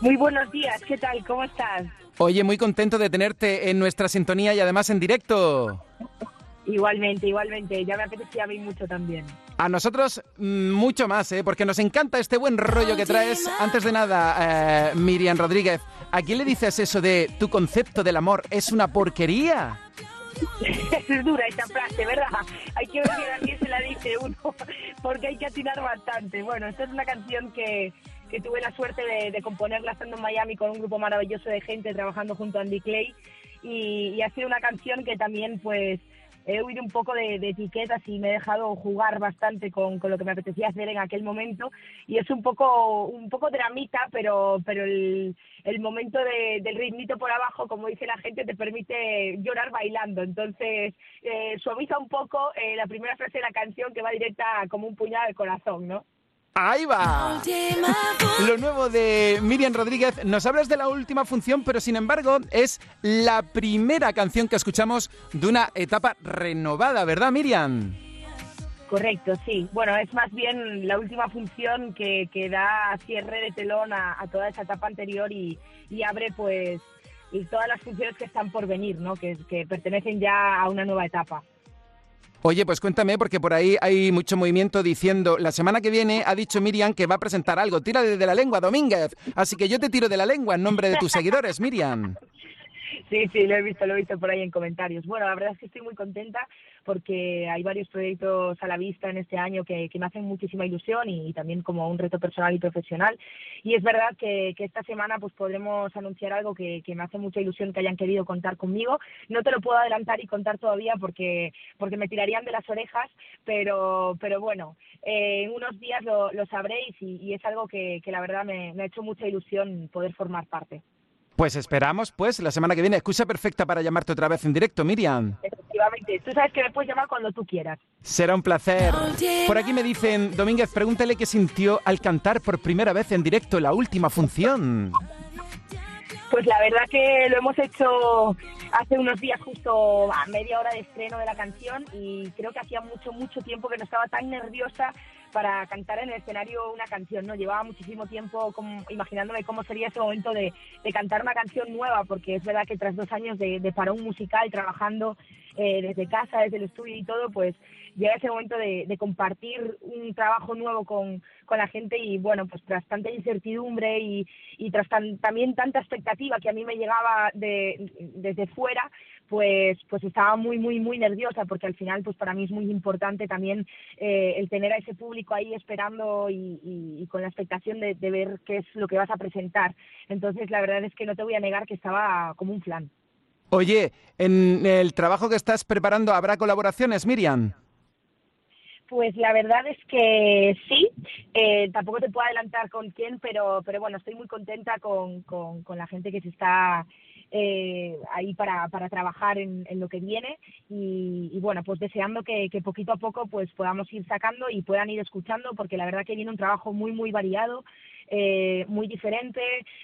Muy buenos días, ¿qué tal? ¿Cómo estás? Oye, muy contento de tenerte en nuestra sintonía y además en directo. Igualmente, igualmente. Ya me apetecía a mí mucho también. A nosotros mm, mucho más, ¿eh? porque nos encanta este buen rollo que traes. Antes de nada, eh, Miriam Rodríguez, ¿a quién le dices eso de tu concepto del amor es una porquería? es dura esta frase, ¿verdad? Hay que ver a quién se la dice uno, porque hay que atinar bastante. Bueno, esta es una canción que, que tuve la suerte de, de, componerla estando en Miami con un grupo maravilloso de gente trabajando junto a Andy Clay. Y, y ha sido una canción que también pues he huido un poco de, de, etiquetas y me he dejado jugar bastante con, lo que me apetecía hacer en aquel momento. Y es un poco un poco dramita pero pero el, el momento de, del ritmito por abajo como dice la gente te permite llorar bailando. Entonces eh, suaviza un poco eh, la primera frase de la canción que va directa como un puñal al corazón ¿no? Ahí va. Lo nuevo de Miriam Rodríguez. Nos hablas de la última función, pero sin embargo es la primera canción que escuchamos de una etapa renovada, ¿verdad, Miriam? Correcto, sí. Bueno, es más bien la última función que, que da cierre de telón a, a, toda esa etapa anterior y, y abre pues y todas las funciones que están por venir, ¿no? Que, que pertenecen ya a una nueva etapa. Oye, pues cuéntame, porque por ahí hay mucho movimiento diciendo, la semana que viene ha dicho Miriam que va a presentar algo. Tira de la lengua, Domínguez. Así que yo te tiro de la lengua en nombre de tus seguidores, Miriam. Sí, sí, lo he visto, lo he visto por ahí en comentarios. Bueno, la verdad es que estoy muy contenta porque hay varios proyectos a la vista en este año que, que me hacen muchísima ilusión y, también como un reto personal y profesional. Y es verdad que, que esta semana pues podremos anunciar algo que, que, me hace mucha ilusión que hayan querido contar conmigo. No te lo puedo adelantar y contar todavía porque, porque me tirarían de las orejas, pero, pero bueno, eh, en unos días lo, lo sabréis y, y, es algo que, que la verdad me, me ha hecho mucha ilusión poder formar parte. Pues esperamos, pues, la semana que viene. Excusa perfecta para llamarte otra vez en directo, Miriam. Efectivamente. Tú sabes que me puedes llamar cuando tú quieras. Será un placer. Por aquí me dicen, Domínguez, pregúntale qué sintió al cantar por primera vez en directo la última función. Pues la verdad que lo hemos hecho hace unos días justo a media hora de estreno de la canción y creo que hacía mucho, mucho tiempo que no estaba tan nerviosa para cantar en el escenario una canción, ¿no? Llevaba muchísimo tiempo como, imaginándome cómo sería ese momento de, de, cantar una canción nueva, porque es verdad que tras dos años de, de parón musical, trabajando eh, desde casa, desde el estudio y todo, pues llega ese momento de, de compartir un trabajo nuevo con, con, la gente y bueno, pues tras tanta incertidumbre y, tras tan, también tanta expectativa que a mí me llegaba de, desde fuera, pues pues estaba muy muy muy nerviosa porque al final pues para mí es muy importante también eh, el tener a ese público ahí esperando y, y, y con la expectación de, de, ver qué es lo que vas a presentar. Entonces la verdad es que no te voy a negar que estaba como un flan. Oye, en el trabajo que estás preparando habrá colaboraciones, Miriam. Pues la verdad es que sí, eh, tampoco te puedo adelantar con quién, pero, pero bueno, estoy muy contenta con, con, con la gente que se está eh, ahí para, para trabajar en, lo que viene y, y bueno, pues deseando que, poquito a poco pues podamos ir sacando y puedan ir escuchando porque la verdad que viene un trabajo muy, muy variado. Eh, muy diferente,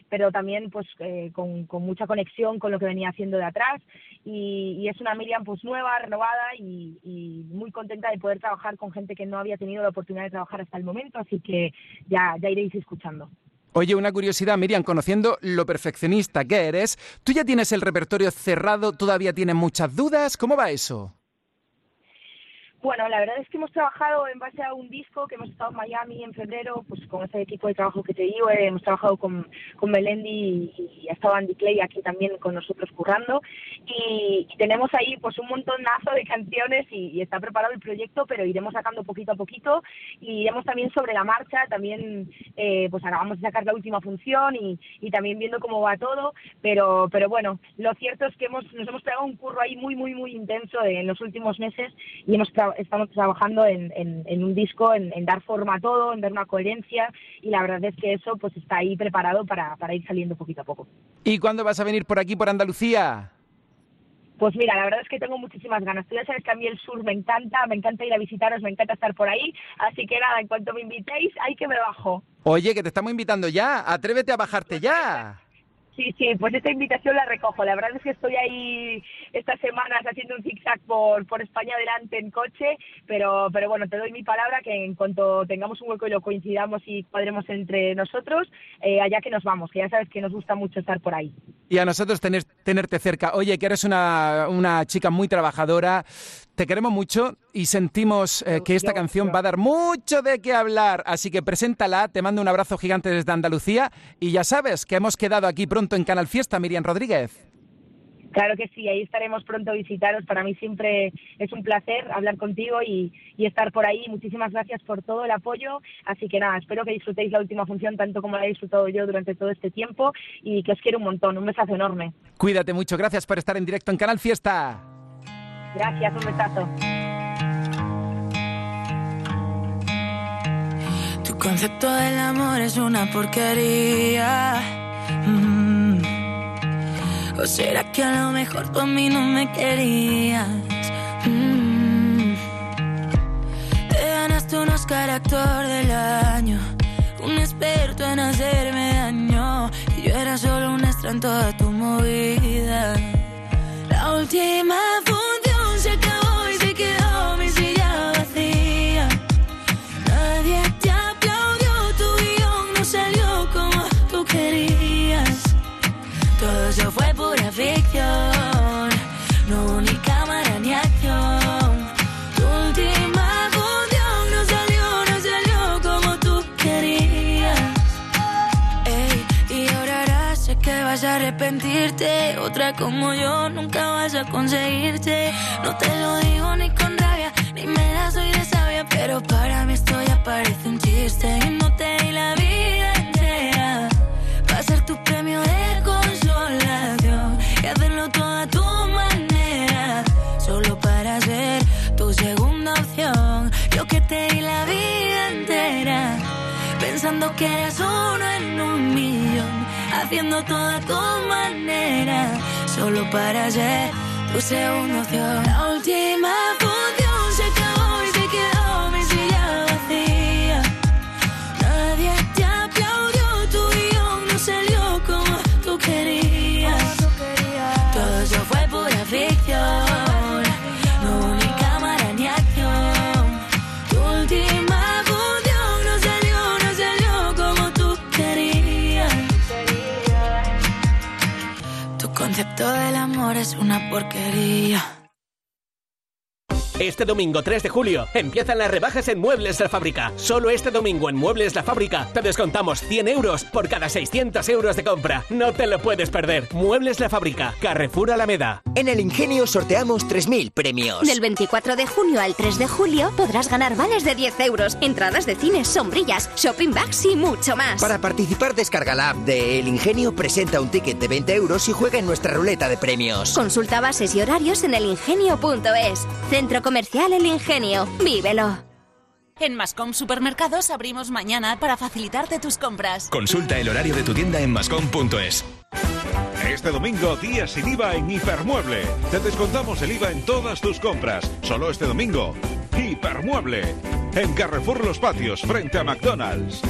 pero también pues eh, con, mucha conexión con lo que venía haciendo de atrás y, y es una Miriam pues nueva, renovada y, y, muy contenta de poder trabajar con gente que no había tenido la oportunidad de trabajar hasta el momento, así que ya, ya iréis escuchando. Oye, una curiosidad, Miriam, conociendo lo perfeccionista que eres, ¿tú ya tienes el repertorio cerrado? ¿Todavía tienes muchas dudas? ¿Cómo va eso? Bueno, la verdad es que hemos trabajado en base a un disco que hemos estado en Miami en febrero, pues con ese equipo de trabajo que te digo, eh, hemos trabajado con, con Melendi y, y, ha estado Andy Clay aquí también con nosotros currando. Y, tenemos ahí pues un montonazo de canciones y, está preparado el proyecto, pero iremos sacando poquito a poquito. Y iremos también sobre la marcha, también eh, pues acabamos de sacar la última función y, también viendo cómo va todo, pero, pero bueno, lo cierto es que hemos, nos hemos pegado un curro ahí muy, muy, muy intenso en los últimos meses y hemos trabajado estamos trabajando en, en, en un disco, en, en, dar forma a todo, en dar una coherencia y la verdad es que eso pues está ahí preparado para, para ir saliendo poquito a poco. ¿Y cuándo vas a venir por aquí, por Andalucía? Pues mira, la verdad es que tengo muchísimas ganas. Tú ya sabes que a mí el sur me encanta, me encanta ir a visitaros, me encanta estar por ahí. Así que nada, en cuanto me invitéis, hay que me bajo. Oye, que te estamos invitando ya. Atrévete a bajarte ya. Sí, sí, pues esta invitación la recojo. La verdad es que estoy ahí estas semanas haciendo un zigzag por, por España adelante en coche, pero, pero bueno, te doy mi palabra que en cuanto tengamos un hueco y lo coincidamos y cuadremos entre nosotros, eh, allá que nos vamos, que ya sabes que nos gusta mucho estar por ahí. Y a nosotros tener, tenerte cerca. Oye, que eres una, una chica muy trabajadora, te queremos mucho y sentimos eh, que esta canción va a dar mucho de qué hablar, así que preséntala, te mando un abrazo gigante desde Andalucía y ya sabes que hemos quedado aquí pronto en Canal Fiesta, Miriam Rodríguez. Claro que sí, ahí estaremos pronto a visitaros. Para mí siempre es un placer hablar contigo y, y, estar por ahí. Muchísimas gracias por todo el apoyo. Así que nada, espero que disfrutéis la última función tanto como la he disfrutado yo durante todo este tiempo y que os quiero un montón. Un besazo enorme. Cuídate mucho. Gracias por estar en directo en Canal Fiesta. Gracias, un besazo. Tu concepto del amor es una porquería. ¿O será que a lo mejor tú a mí no me querías? Mm. Te ganaste un Oscar actor del año, un experto en hacerme daño. Y yo era solo un extra en toda tu movida. La última función Otra como yo nunca vas a conseguirte. No te lo digo ni con rabia, ni me la soy de sabia. Pero para mí esto ya parece un chiste. Y no te di la vida entera. Va a ser tu premio de consolación. Y hacerlo todo a tu manera. Solo para ser tu segunda opción. Yo que te di la vida entera. Pensando que eres uno en un millón. Haciendo todo a tu manera. Solo para ser tu segunda opción. La última función concepto del amor es una porquería. Este domingo 3 de julio empiezan las rebajas en Muebles La Fábrica. Solo este domingo en Muebles La Fábrica te descontamos 100 euros por cada 600 euros de compra. No te lo puedes perder. Muebles La Fábrica, Carrefour Alameda. En el Ingenio sorteamos 3.000 premios. Del 24 de junio al 3 de julio podrás ganar vales de 10 euros, entradas de cines, sombrillas, shopping bags y mucho más. Para participar descarga la app de El Ingenio, presenta un ticket de 20 euros y juega en nuestra ruleta de premios. Consulta bases y horarios en elingenio.es. Centro Comercial El Ingenio. Vívelo. En Mascom Supermercados abrimos mañana para facilitarte tus compras. Consulta el horario de tu tienda en mascom.es. Este domingo, día sin IVA en Hipermueble. Te descontamos el IVA en todas tus compras. Solo este domingo. Hipermueble. En Carrefour Los Patios, frente a McDonald's.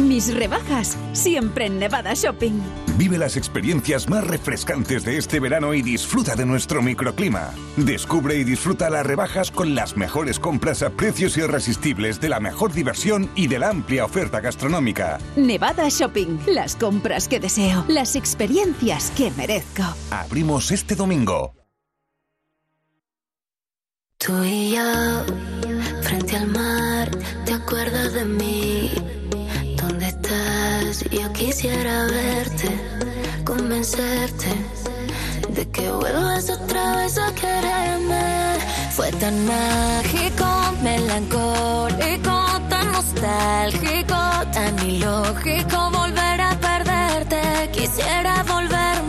Mis rebajas, siempre en Nevada Shopping. Vive las experiencias más refrescantes de este verano y disfruta de nuestro microclima. Descubre y disfruta las rebajas con las mejores compras a precios irresistibles de la mejor diversión y de la amplia oferta gastronómica. Nevada Shopping, las compras que deseo, las experiencias que merezco. Abrimos este domingo. Tú y yo, frente al mar, ¿te acuerdas de mí? ¿Dónde estás? Yo quisiera verte, convencerte de que vuelvas otra vez a quererme. Fue tan mágico, melancólico, tan nostálgico, tan ilógico volver a perderte. Quisiera volverme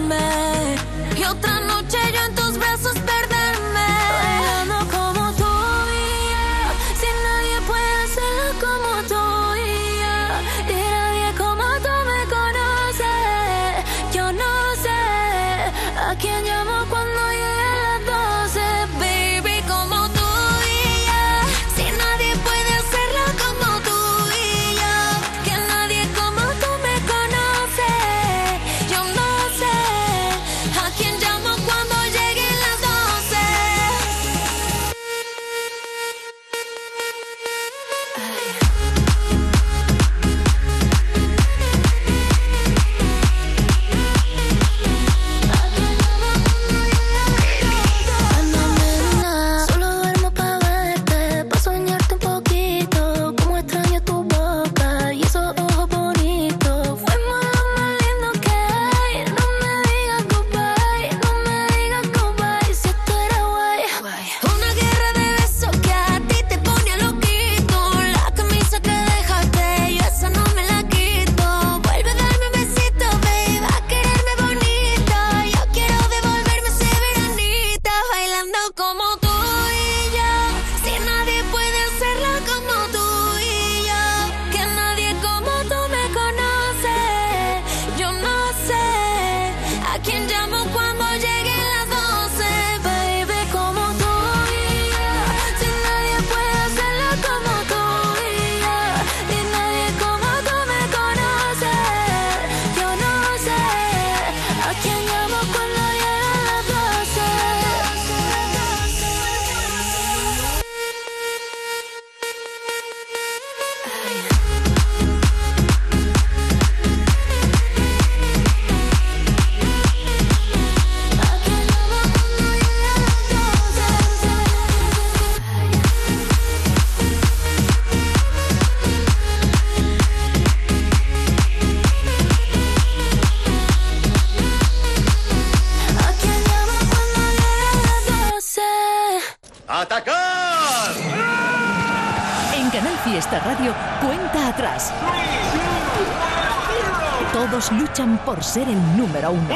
por ser el número uno.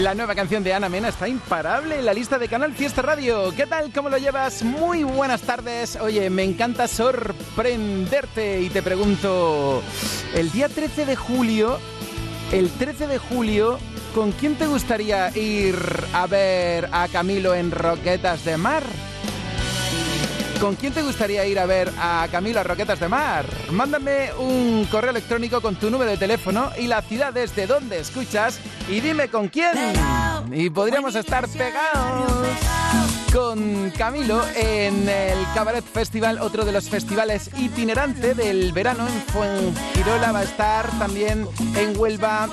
La nueva canción de Ana Mena está imparable en la lista de Canal Fiesta Radio. ¿Qué tal? ¿Cómo lo llevas? Muy buenas tardes. Oye, me encanta sorprenderte y te pregunto, el día 13 de julio, el 13 de julio, ¿con quién te gustaría ir a ver a Camilo en Roquetas de Mar? ¿Con quién te gustaría ir a ver a Camilo a Roquetas de Mar? Mándame un correo electrónico con tu número de teléfono y la ciudad desde donde escuchas y dime con quién. Y podríamos estar pegados con Camilo en el Cabaret Festival, otro de los festivales itinerante del verano en Fuengirola. Va a estar también en Huelva.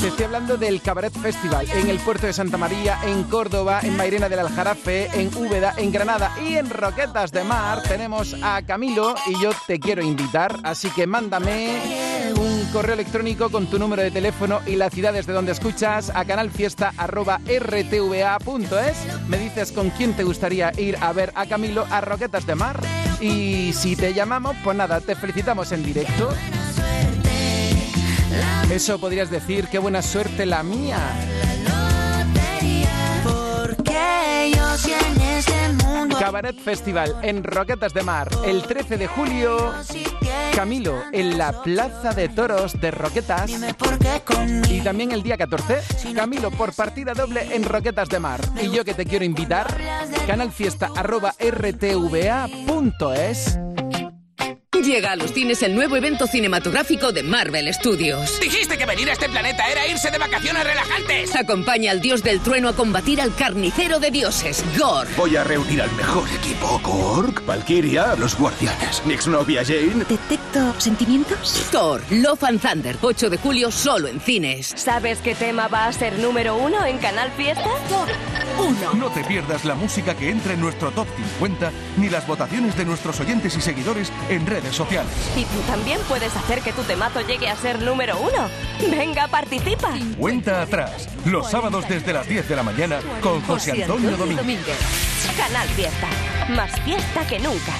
Te estoy hablando del Cabaret Festival en el puerto de Santa María, en Córdoba, en Mairena del Aljarafe, en Úbeda, en Granada y en Roquetas de Mar. Tenemos a Camilo y yo te quiero invitar, así que mándame un correo electrónico con tu número de teléfono y la ciudad desde donde escuchas a canalfiesta.rtva.es. Me dices con quién te gustaría ir a ver a Camilo a Roquetas de Mar. Y si te llamamos, pues nada, te felicitamos en directo. Eso podrías decir, qué buena suerte la mía. Cabaret Festival en Roquetas de Mar, el 13 de julio. Camilo en la Plaza de Toros de Roquetas. Y también el día 14, Camilo por partida doble en Roquetas de Mar. Y yo que te quiero invitar, canalfiesta.rtva.es. Llega a los cines el nuevo evento cinematográfico de Marvel Studios. Dijiste que venir a este planeta era irse de vacaciones relajantes. Acompaña al dios del trueno a combatir al carnicero de dioses, Gorg. Voy a reunir al mejor equipo. Gorg, Valkyria, los guardianes. Mi exnovia Jane. ¿Detecto sentimientos? Thor, Love and Thunder, 8 de julio solo en cines. ¿Sabes qué tema va a ser número uno en Canal Fiesta? Thor 1. No te pierdas la música que entra en nuestro top 50 ni las votaciones de nuestros oyentes y seguidores en redes sociales. Y tú también puedes hacer que tu temazo llegue a ser número uno. Venga, participa. Cuenta atrás, los sábados desde las 10 de la mañana con José Antonio Domínguez. Canal Fiesta, más fiesta que nunca.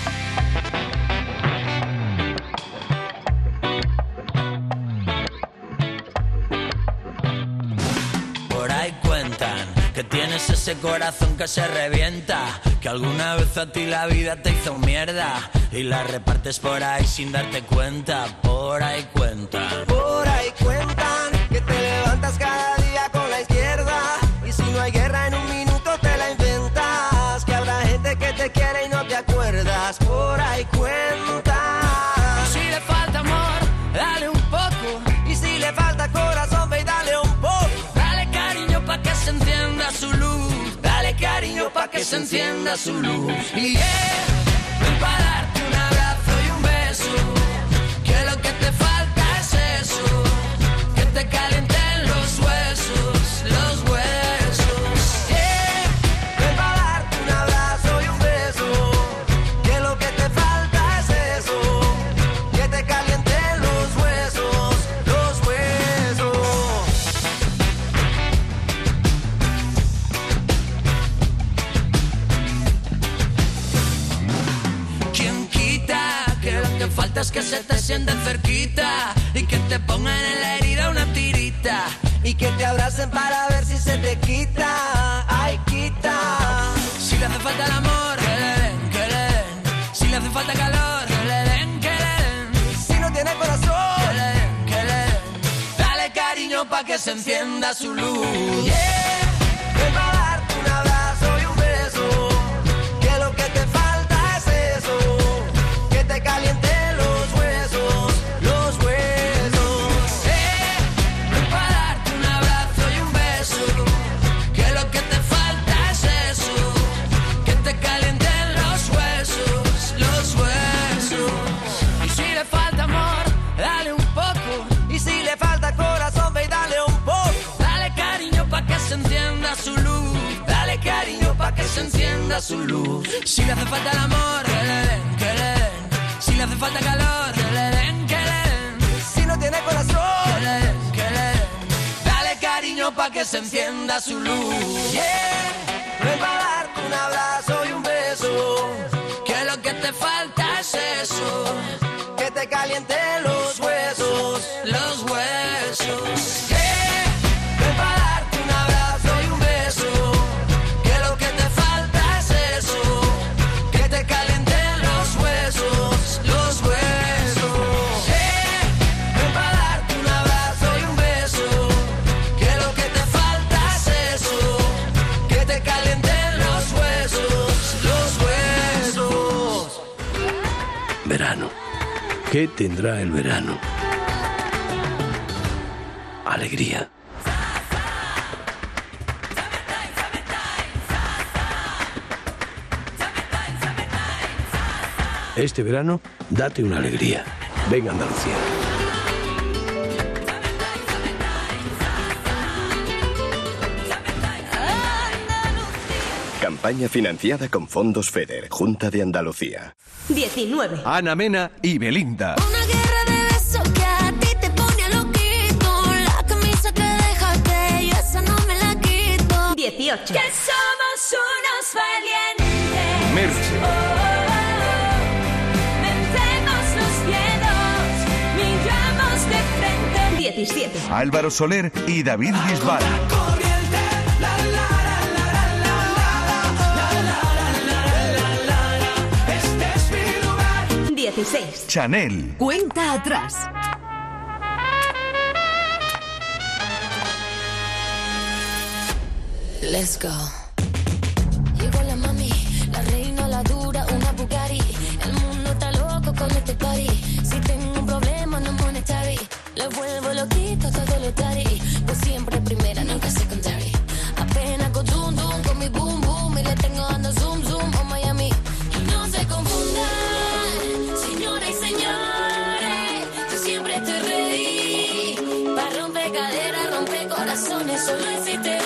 Que tienes ese corazón que se revienta, que alguna vez a ti la vida te hizo mierda y la repartes por ahí sin darte cuenta. Por ahí cuentan. Por ahí cuentan que te levantas cada encienda su luz. Y yeah, ven para que tendrá el verano. Alegría. Este verano, date una alegría. Venga Andalucía. Campaña financiada con fondos FEDER, Junta de Andalucía. 19. Ana Mena y Belinda. Una guerra de besos que a ti te pone loquito. La camisa que dejaste, yo esa no me la quito. 18. Que somos unos valientes. Merche. Oh, oh, oh. Los de frente. 17. Álvaro Soler y David Bisbal. 16. Chanel. Cuenta atrás. Let's go. razones, solo hiciste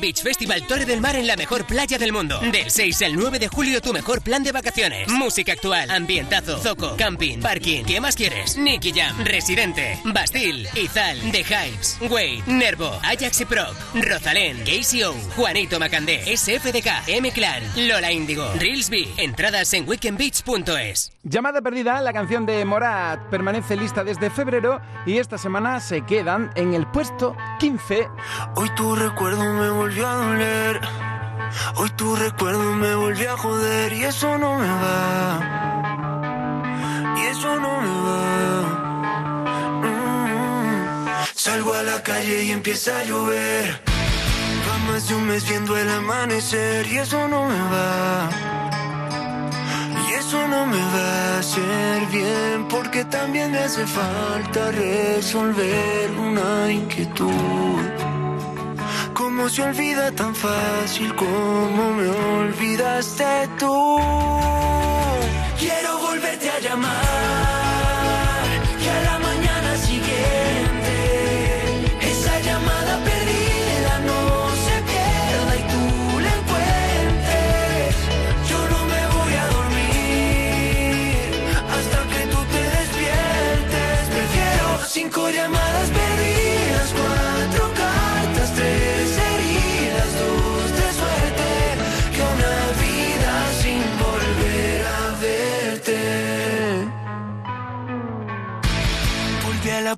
Beach Festival Torre del Mar en la mejor playa del mundo. Del 6 al 9 de julio tu mejor plan de vacaciones. Música actual, ambientazo, zoco, camping, parking. ¿Qué más quieres? Nicky Jam, Residente, Bastille, Izal, The Hypes, Wade, Nervo, Ajax y Proc, Rosalén, KCO, Juanito Macandé, SFDK, M-Clan, Lola Índigo, Reelsby. Entradas en weekendbeach.es. Llamada perdida, la canción de Morat permanece lista desde febrero y esta semana se quedan en el puesto 15. Hoy tu recuerdo me volvió a doler. Hoy tu recuerdo me volvió a joder y eso no me va. Y eso no me va. Mm. Salgo a la calle y empieza a llover. Va más de un mes viendo el amanecer y eso no me va. Eso no me va a hacer bien porque también me hace falta resolver una inquietud. ¿Cómo se olvida tan fácil como me olvidaste tú? Quiero volverte a llamar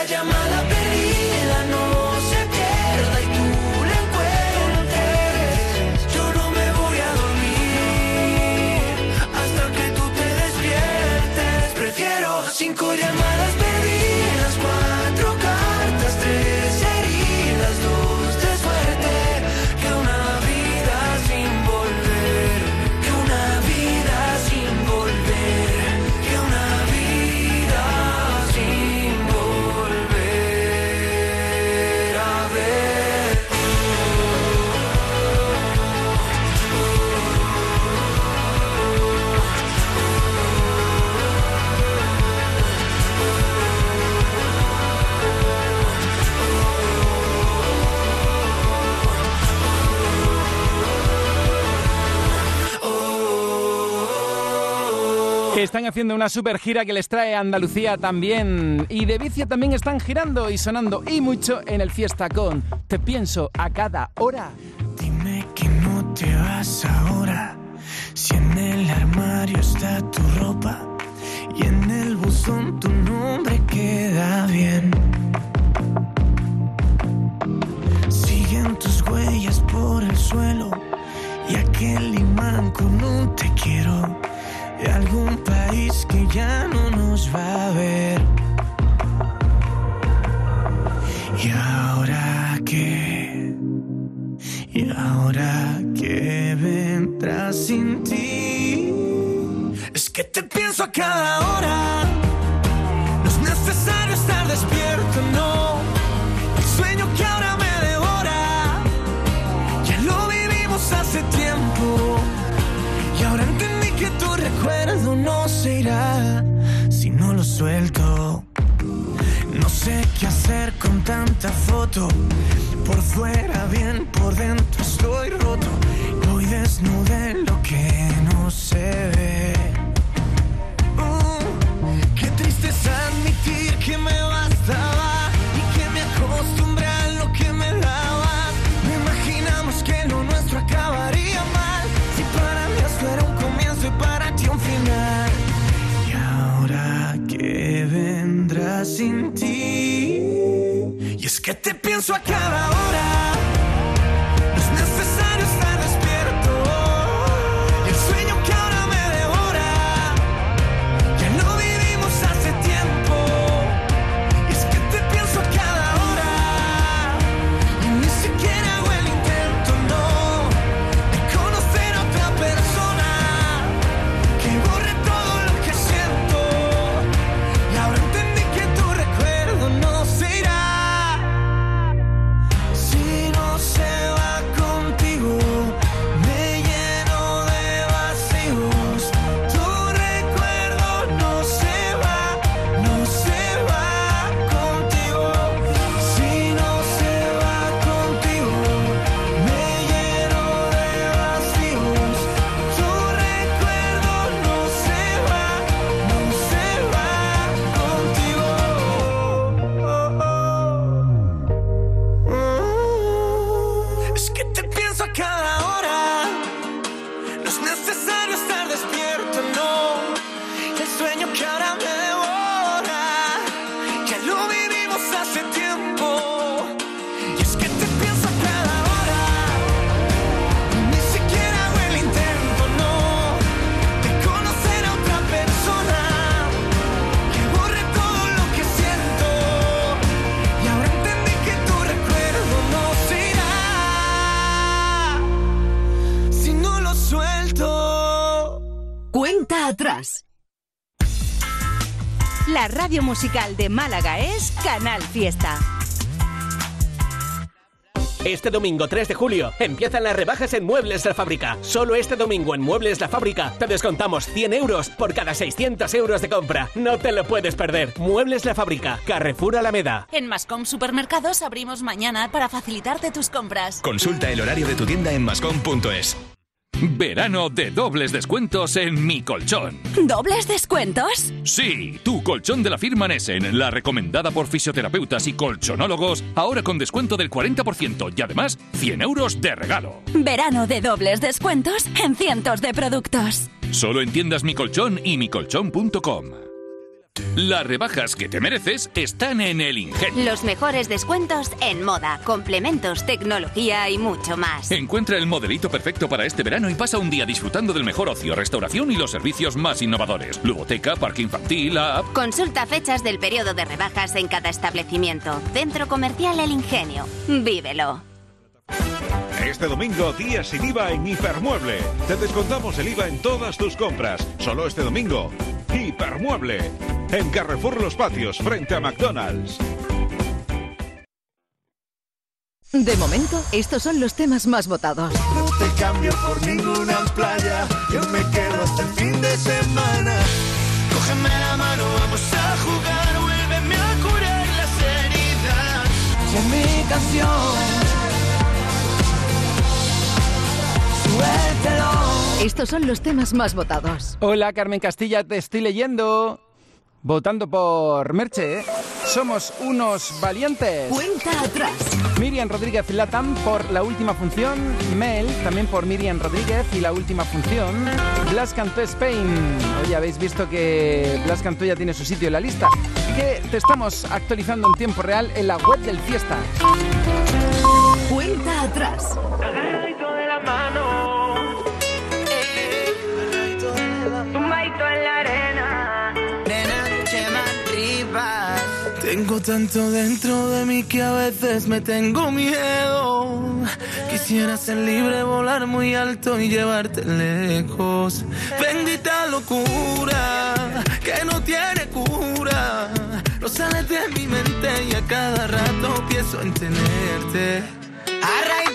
esa llamada perdida Que están haciendo una super gira que les trae a Andalucía también. Y de vicio también están girando y sonando y mucho en el Fiesta con Te pienso a cada hora. Dime que no te vas ahora. Si en el armario está tu ropa y en el buzón tu nombre queda bien. Siguen tus huellas por el suelo y aquel imán con un te quiero de algún país que ya no nos va a ver. ¿Y ahora qué? ¿Y ahora qué vendrá sin ti? Es que te pienso a cada hora. No sé qué hacer con tanta foto. Por fuera bien, por dentro estoy roto. Voy desnudo en lo que no se ve. Sin ti. Y es que te pienso a cada hora. Musical de Málaga es Canal Fiesta. Este domingo 3 de julio empiezan las rebajas en Muebles La Fábrica. Solo este domingo en Muebles La Fábrica te descontamos 100 euros por cada 600 euros de compra. No te lo puedes perder. Muebles La Fábrica, Carrefour Alameda. En Mascom Supermercados abrimos mañana para facilitarte tus compras. Consulta el horario de tu tienda en mascom.es. Verano de dobles descuentos en Mi Colchón. ¿Dobles descuentos? Sí, tu colchón de la firma Nessen, la recomendada por fisioterapeutas y colchonólogos, ahora con descuento del 40% y además 100 euros de regalo. Verano de dobles descuentos en cientos de productos. Solo en tiendas Mi Colchón y micolchón.com. Las rebajas que te mereces están en el Ingenio. Los mejores descuentos en moda, complementos, tecnología y mucho más. Encuentra el modelito perfecto para este verano y pasa un día disfrutando del mejor ocio, restauración y los servicios más innovadores. Ludoteca, parque infantil, app. Consulta fechas del periodo de rebajas en cada establecimiento. Centro Comercial El Ingenio. Vívelo. Este domingo, día sin IVA en Hipermueble. Te descontamos el IVA en todas tus compras. Solo este domingo. Hipermueble. En Carrefour Los Patios, frente a McDonald's. De momento, estos son los temas más votados. No te cambio por ninguna playa, yo me quedo hasta el fin de semana. Cógeme la mano, vamos a jugar, vuélveme a curar las heridas. Sé mi canción. Estos son los temas más votados. Hola Carmen Castilla, te estoy leyendo. Votando por Merche, ¿eh? Somos unos valientes. Cuenta atrás. Miriam Rodríguez Latam por la última función. Mel también por Miriam Rodríguez y la última función. Blas Cantó Spain. Hoy habéis visto que Blas Cantó ya tiene su sitio en la lista. Que te estamos actualizando en tiempo real en la web del Fiesta. Cuenta atrás. Agarradito de la mano. Tengo tanto dentro de mí que a veces me tengo miedo. Quisiera ser libre, volar muy alto y llevarte lejos. Bendita locura que no tiene cura. No sales de mi mente y a cada rato pienso en tenerte. De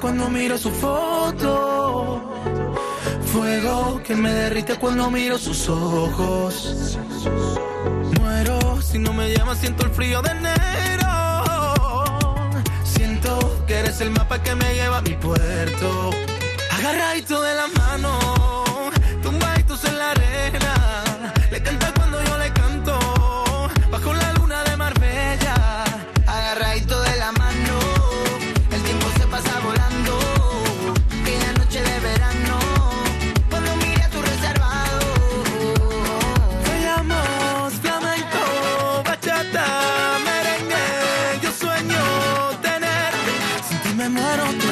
cuando miro su foto. Fuego que me derrite cuando miro sus ojos. Muero si no me llamas, siento el frío de enero. Siento que eres el mapa que me lleva a mi puerto. Agarradito de la mano, tumbaditos en la arena. Me muero,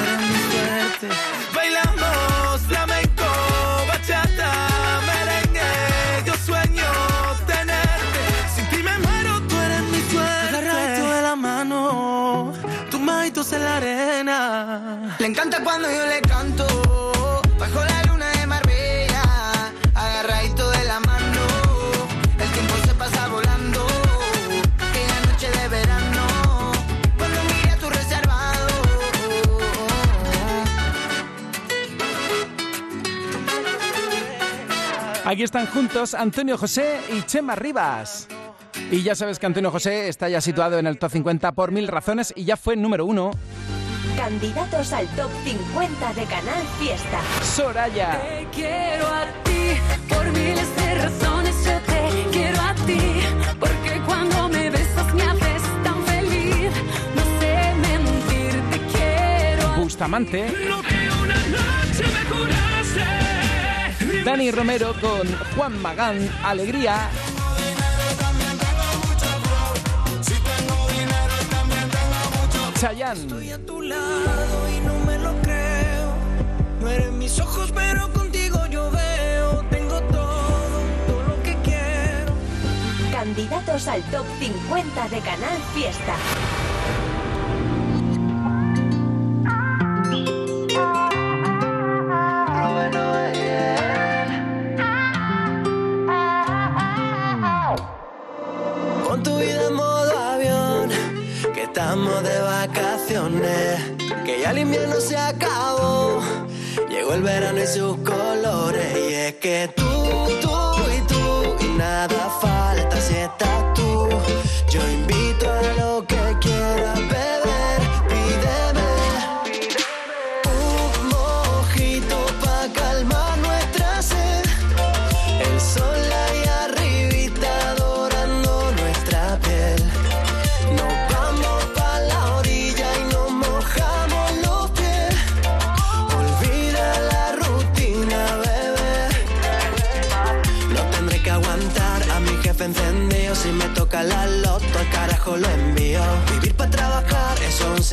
Aquí están juntos Antonio José y Chema Rivas. Y ya sabes que Antonio José está ya situado en el top 50 por mil razones y ya fue número uno Candidatos al top 50 de Canal Fiesta. Soraya. Te quiero a ti por miles de razones. Yo te quiero a ti porque cuando me besas me haces tan feliz. No sé mentir, te quiero. Bustamante. Lo que una noche me curaste. Dani Romero con Juan Magán. Alegría. Chayanne. Estoy a tu lado y no me lo creo. No eres mis ojos, pero contigo yo veo. Tengo todo, todo lo que quiero. Candidatos al top 50 de Canal Fiesta. Estamos de vacaciones, que ya el invierno se acabó, llegó el verano y sus colores, y es que tú, tú y tú, y nada falta si estás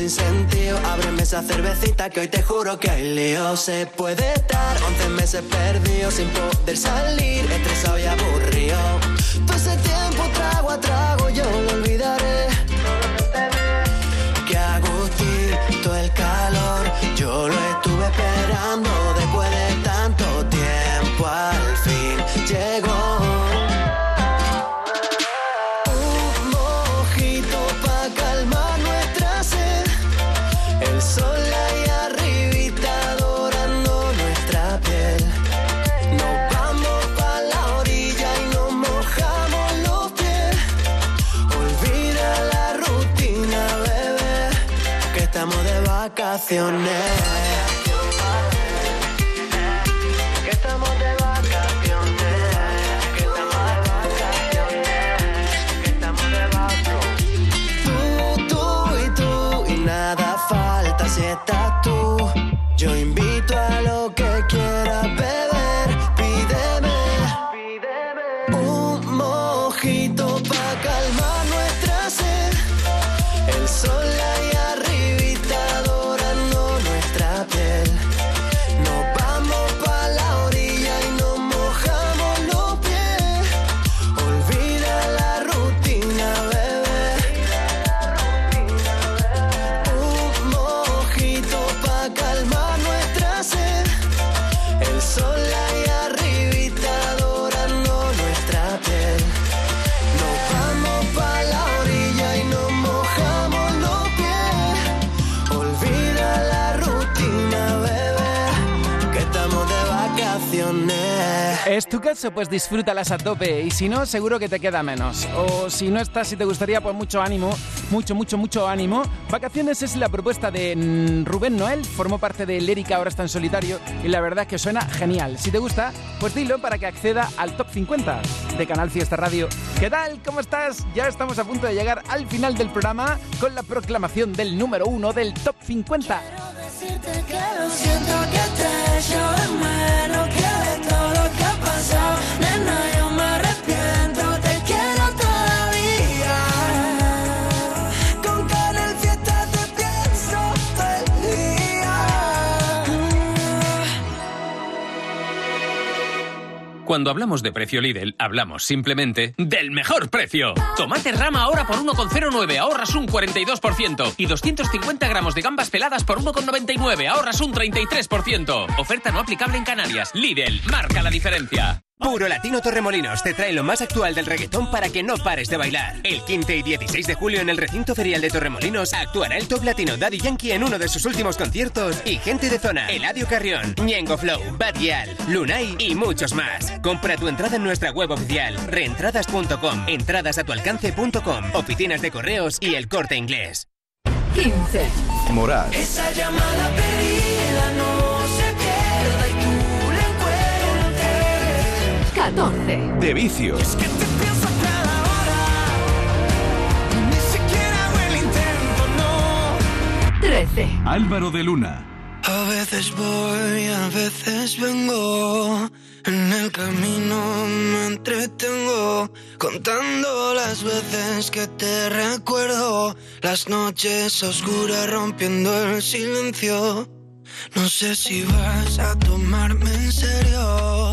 un sinsentido. Ábreme esa cervecita que hoy te juro que hay lío. Se puede estar 11 meses perdido sin poder salir, estresado y aburrido. Todo ese tiempo trago a trago yo lo olvidaré. Que agustito el calor, yo lo estuve esperando después de tanto tiempo, al fin llegó. Vacaciones. Pues disfrútalas a tope. Y si no, seguro que te queda menos. O si no estás, si te gustaría, pues mucho ánimo. Mucho, mucho, mucho ánimo. Vacaciones es la propuesta de mm, Rubén Noel. Formó parte de Lérica, ahora está en solitario. Y la verdad es que suena genial. Si te gusta, pues dilo para que acceda al top 50 de Canal Fiesta Radio. ¿Qué tal? ¿Cómo estás? Ya estamos a punto de llegar al final del programa con la proclamación del número uno del top 50. Decirte que lo siento que te que ha pasado Cuando hablamos de precio Lidl, hablamos simplemente del mejor precio. Tomate rama ahora por 1,09, ahorras un 42%. Y 250 gramos de gambas peladas por 1,99, ahorras un 33%. Oferta no aplicable en Canarias. Lidl, marca la diferencia. Puro Latino Torremolinos te trae lo más actual del reggaetón para que no pares de bailar. El 15 y 16 de julio en el recinto ferial de Torremolinos actuará el top latino Daddy Yankee en uno de sus últimos conciertos y gente de zona, Eladio Carrión, Ñengo Flow, Bad Gyal, Lunay y muchos más. Compra tu entrada en nuestra web oficial, reentradas.com, entradasatualcance.com, oficinas de correos y el corte inglés. 15. Moral. Esa llamada perdida no 14. De vicios. Es que te pienso cada hora. Ni siquiera hago el intento, no. 13. Álvaro de Luna. A veces voy, a veces vengo. En el camino me entretengo contando las veces que te recuerdo. Las noches oscuras rompiendo el silencio. No sé si vas a tomarme en serio,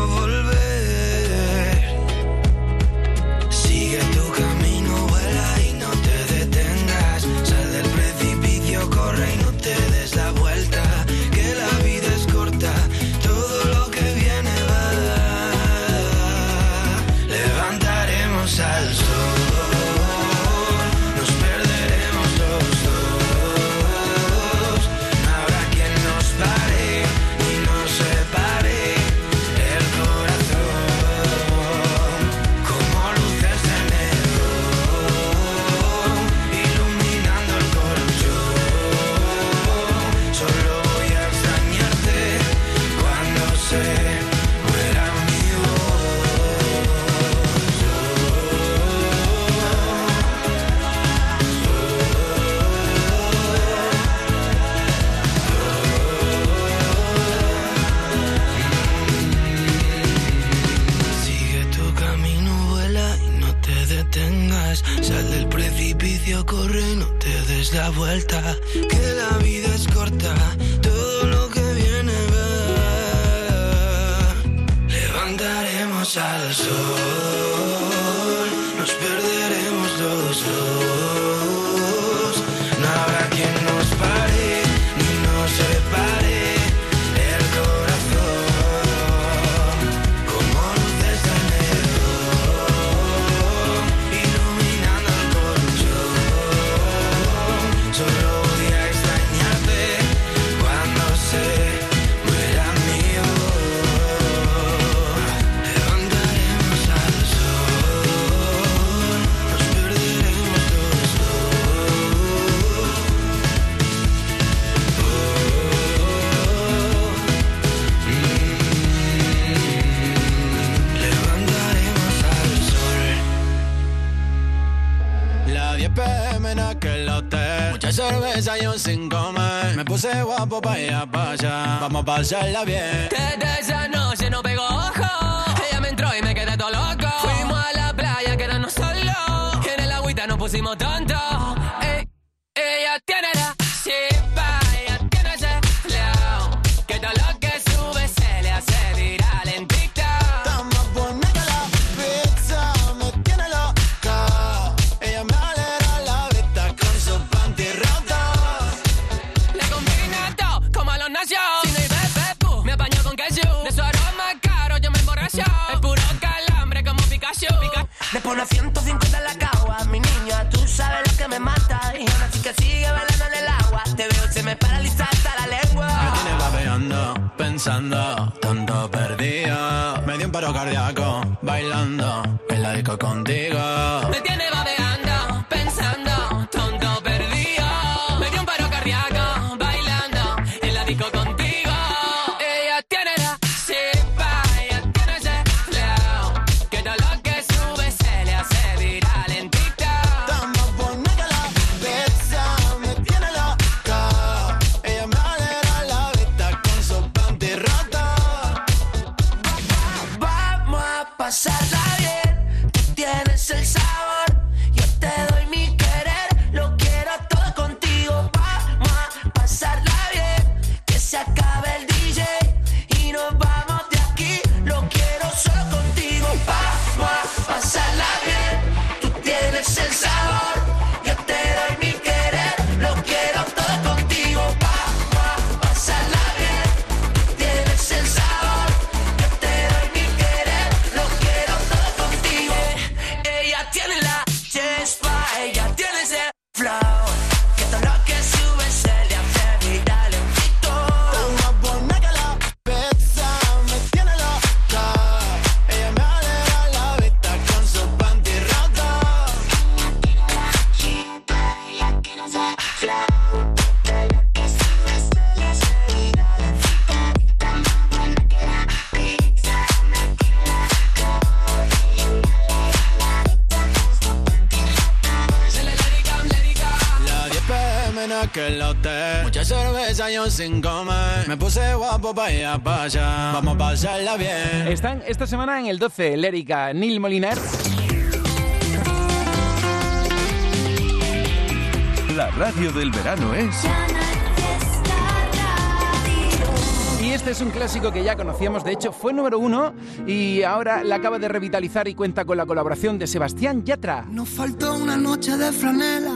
sin comer. Me puse guapo pa' ir pa' allá. Vamos a pasarla bien. Desde esa noche no pegó ojo. Ella me entró y me quedé todo loco. Fuimos a la playa, quedarnos solos. En el agüita nos pusimos tontos. Ey, ella tiene la chispa, pensando, tonto perdido. Me dio un paro cardíaco, bailando en la disco contigo. Sin comer. Me puse guapo pa' ir pa' allá. Vamos a pasarla bien. Están esta semana en el 12, Lérica, Neil Moliner. La radio del verano es... Y este es un clásico que ya conocíamos, de hecho fue número uno y ahora la acaba de revitalizar y cuenta con la colaboración de Sebastián Yatra. Nos faltó una noche de franela,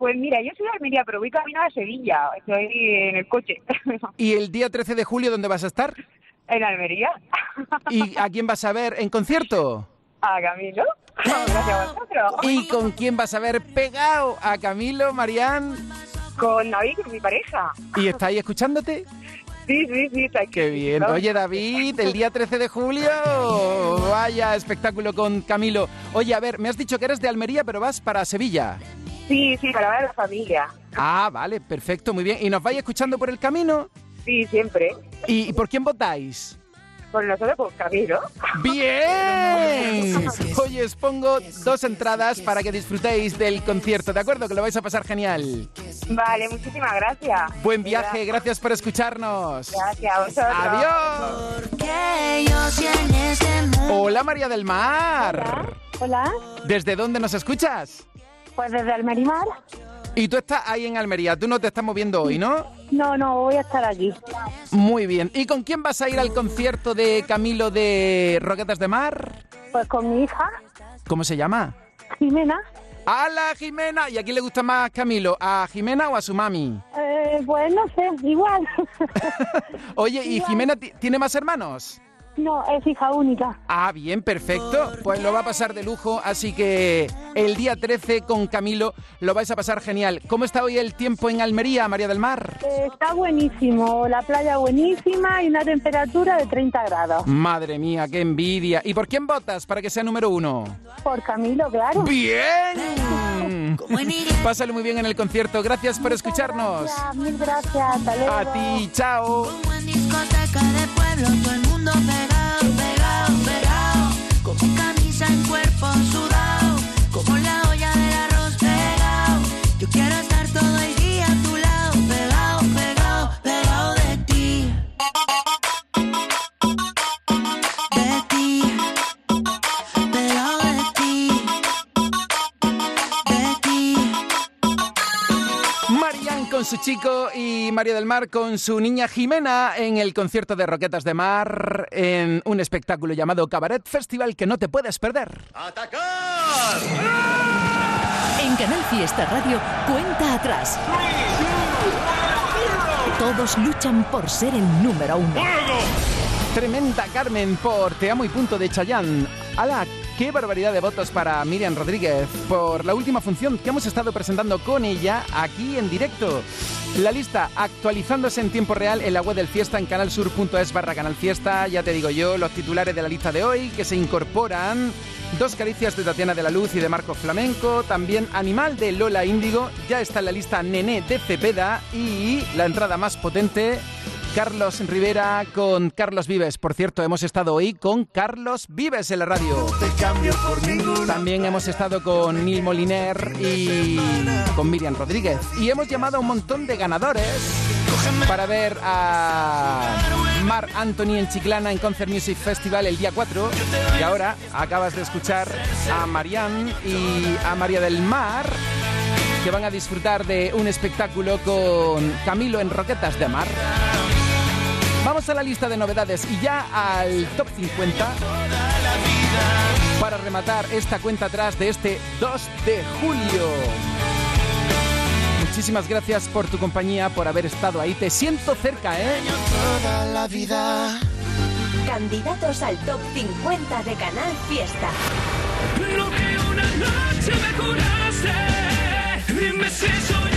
Pues mira, yo soy de Almería, pero voy camino a Sevilla. Estoy en el coche. ¿Y el día 13 de julio dónde vas a estar? ¿En Almería? ¿Y a quién vas a ver en concierto? A Camilo. Gracias a vosotros. ¿Y con quién vas a ver pegado? ¿A Camilo, Marían? Con David, con mi pareja. ¿Y está ahí escuchándote? Sí, sí, sí, está aquí. Qué bien. Oye, David, el día 13 de julio, vaya espectáculo con Camilo. Oye, a ver, me has dicho que eres de Almería, pero vas para Sevilla. Sí, sí, para ver a la familia. Ah, vale, perfecto, muy bien. ¿Y nos vais escuchando por el camino? Sí, siempre. ¿Y por quién votáis? Por nosotros, por Camilo. ¡Bien! Oye, os pongo dos entradas para que disfrutéis del concierto, ¿de acuerdo? Que lo vais a pasar genial. Vale, muchísimas gracias. Buen viaje, gracias por escucharnos. Gracias a vosotros. Adiós. Hola, María del Mar. Hola. ¿Desde dónde nos escuchas? Pues desde Almerimar. Y tú estás ahí en Almería, tú no te estás moviendo hoy, ¿no? No, no, voy a estar aquí. Muy bien. ¿Y con quién vas a ir al concierto de Camilo de Roquetas de Mar? Pues con mi hija, ¿Cómo se llama? Jimena. ¡Hala, Jimena! ¿Y a quién le gusta más Camilo? ¿A Jimena o a su mami? Eh, pues no sé, igual. Oye, ¿y Jimena ti- tiene más hermanos? No, es hija única. Ah, bien, perfecto. Pues lo va a pasar de lujo, así que el día 13 con Camilo lo vais a pasar genial. ¿Cómo está hoy el tiempo en Almería, María del Mar? Eh, está buenísimo, la playa buenísima y una temperatura de 30 grados. Madre mía, qué envidia. ¿Y por quién votas para que sea número uno? Por Camilo, claro. ¡Bien! Pásalo muy bien en el concierto. Gracias por escucharnos. Gracias, mil gracias, hasta luego. A ti, chao. Pegado, pegado, pegado. Como camisa en cuerpo sudado, como la olla del arroz pegado. Yo quiero con su chico y María del Mar con su niña Jimena en el concierto de Roquetas de Mar en un espectáculo llamado Cabaret Festival que no te puedes perder. En Canal Fiesta Radio, cuenta atrás. Todos luchan por ser el número uno. Tremenda Carmen por Te amo y punto de Chayán. ¡Hala! ¡Qué barbaridad de votos para Miriam Rodríguez por la última función que hemos estado presentando con ella aquí en directo! La lista actualizándose en tiempo real en la web del Fiesta en canalsur.es barra Canal Fiesta. Ya te digo yo, los titulares de la lista de hoy que se incorporan. Dos caricias de Tatiana de la Luz y de Marco Flamenco. También Animal de Lola Índigo. Ya está en la lista Nené de Cepeda. Y la entrada más potente Carlos Rivera con Carlos Vives. Por cierto, hemos estado hoy con Carlos Vives en la radio. También hemos estado con Neil Moliner y con Miriam Rodríguez. Y hemos llamado a un montón de ganadores para ver a Mar Anthony en Chiclana en Concert Music Festival el día 4. Y ahora acabas de escuchar a Marianne y a María del Mar que van a disfrutar de un espectáculo con Camilo en Roquetas de Mar. Vamos a la lista de novedades y ya al top 50 para rematar esta cuenta atrás de este 2 de julio. Muchísimas gracias por tu compañía, por haber estado ahí. Te siento cerca, ¿eh? Toda la vida. Candidatos al top 50 de Canal Fiesta. Lo que una noche me juraste, dime si soy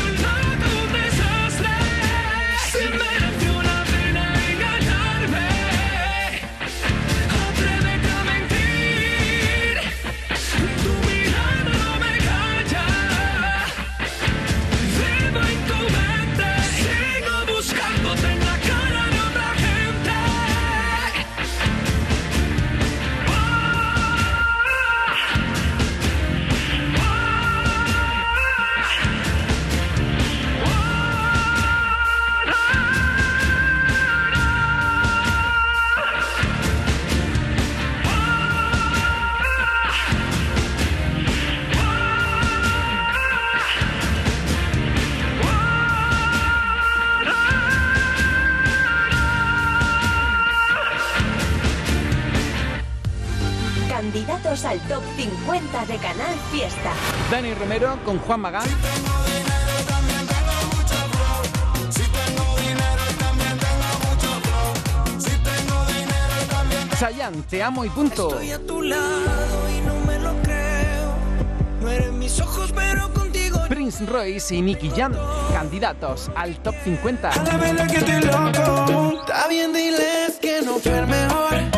50 de Canal Fiesta. Dani Romero con Juan Magán. Chayanne, te amo y punto. Estoy a tu lado y no me lo creo. No eres mis ojos, pero contigo. Prince Royce y Nicky Jam, candidatos al top 50. La verdad que estoy loco. Está bien, diles que no fue el mejor.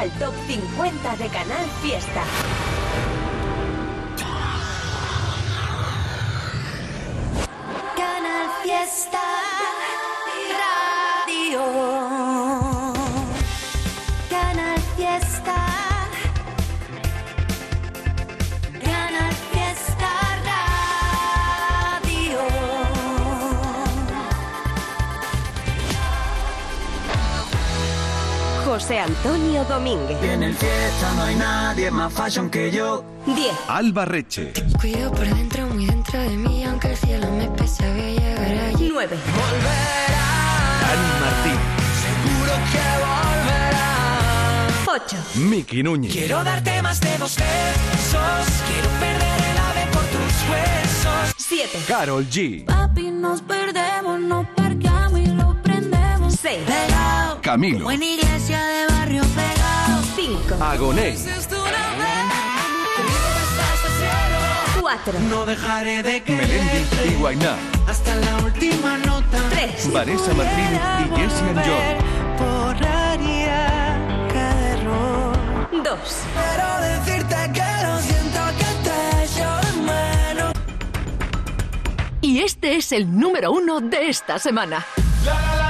Al top 50 de Canal Fiesta. José Antonio Domínguez. En el fiesta no hay nadie más fashion que yo. 10. Alba Reche. Cuido por dentro, muy dentro de mí, aunque el cielo me pese, voy a llegar allí. 9. Dani Martín. Seguro que volverá. 8. Miki Núñez. Quiero darte más de dos besos. Quiero perder el ave por tus huesos. 7. Carol G. Papi, nos perdemos, nos parqueamos y lo prendemos. 6. Camilo. Buena iglesia de barrio pegado. 5. Agoné. 4. No dejaré de Melendi quererte y Guainá. hasta la última nota. 3. Vanessa Martín y Jesse and John. Borraría cada error. 2. Pero decirte que lo siento que te echo de menos. Y este es el número uno de esta semana. Ahora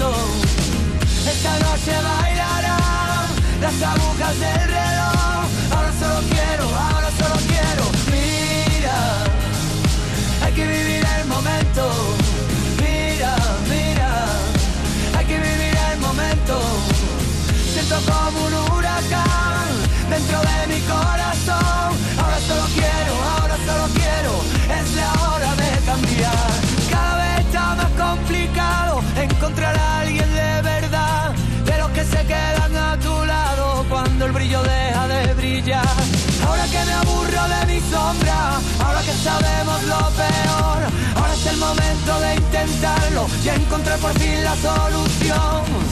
Esta noche bailarán las agujas del reloj. Peor, ahora es el momento de intentarlo y encontré por fin la solución.